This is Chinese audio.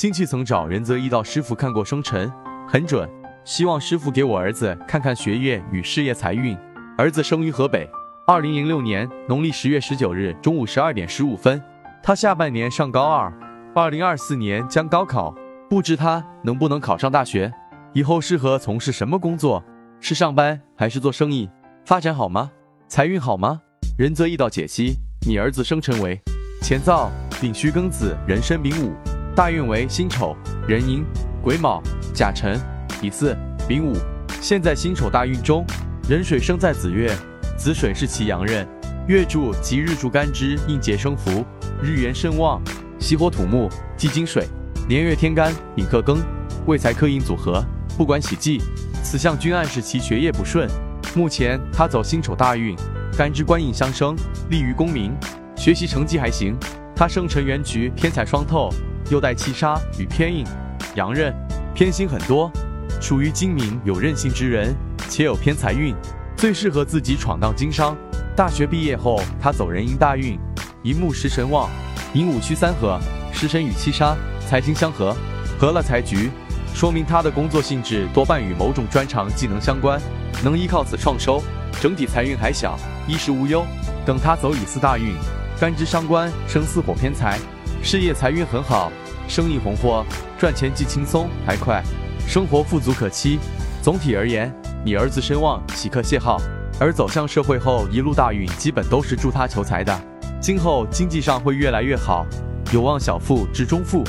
亲戚曾找任泽一道师傅看过生辰，很准，希望师傅给我儿子看看学业与事业财运。儿子生于河北，二零零六年农历十月十九日中午十二点十五分。他下半年上高二，二零二四年将高考，不知他能不能考上大学，以后适合从事什么工作？是上班还是做生意？发展好吗？财运好吗？仁泽一道解析：你儿子生辰为乾燥、丙戌、庚子、壬申、丙午，大运为辛丑、壬寅、癸卯、甲辰、乙巳、丙午。现在辛丑大运中，壬水生在子月，子水是其阳刃，月柱及日柱干支应节生福，日元甚旺，喜火土木，忌金水。年月天干丙克庚，未财克印组合，不管喜忌，此象均暗示其学业不顺。目前他走辛丑大运。干支官印相生，利于功名，学习成绩还行。他生辰元局偏财双透，又带七杀与偏印，阳刃偏心很多，属于精明有韧性之人，且有偏财运，最适合自己闯荡经商。大学毕业后，他走人迎大运，一木食神旺，寅午戌三合，食神与七杀财星相合，合了财局，说明他的工作性质多半与某种专长技能相关，能依靠此创收。整体财运还小，衣食无忧。等他走乙巳大运，干支伤官生巳火偏财，事业财运很好，生意红火，赚钱既轻松还快，生活富足可期。总体而言，你儿子身旺，喜克谢号，而走向社会后一路大运，基本都是助他求财的。今后经济上会越来越好，有望小富至中富。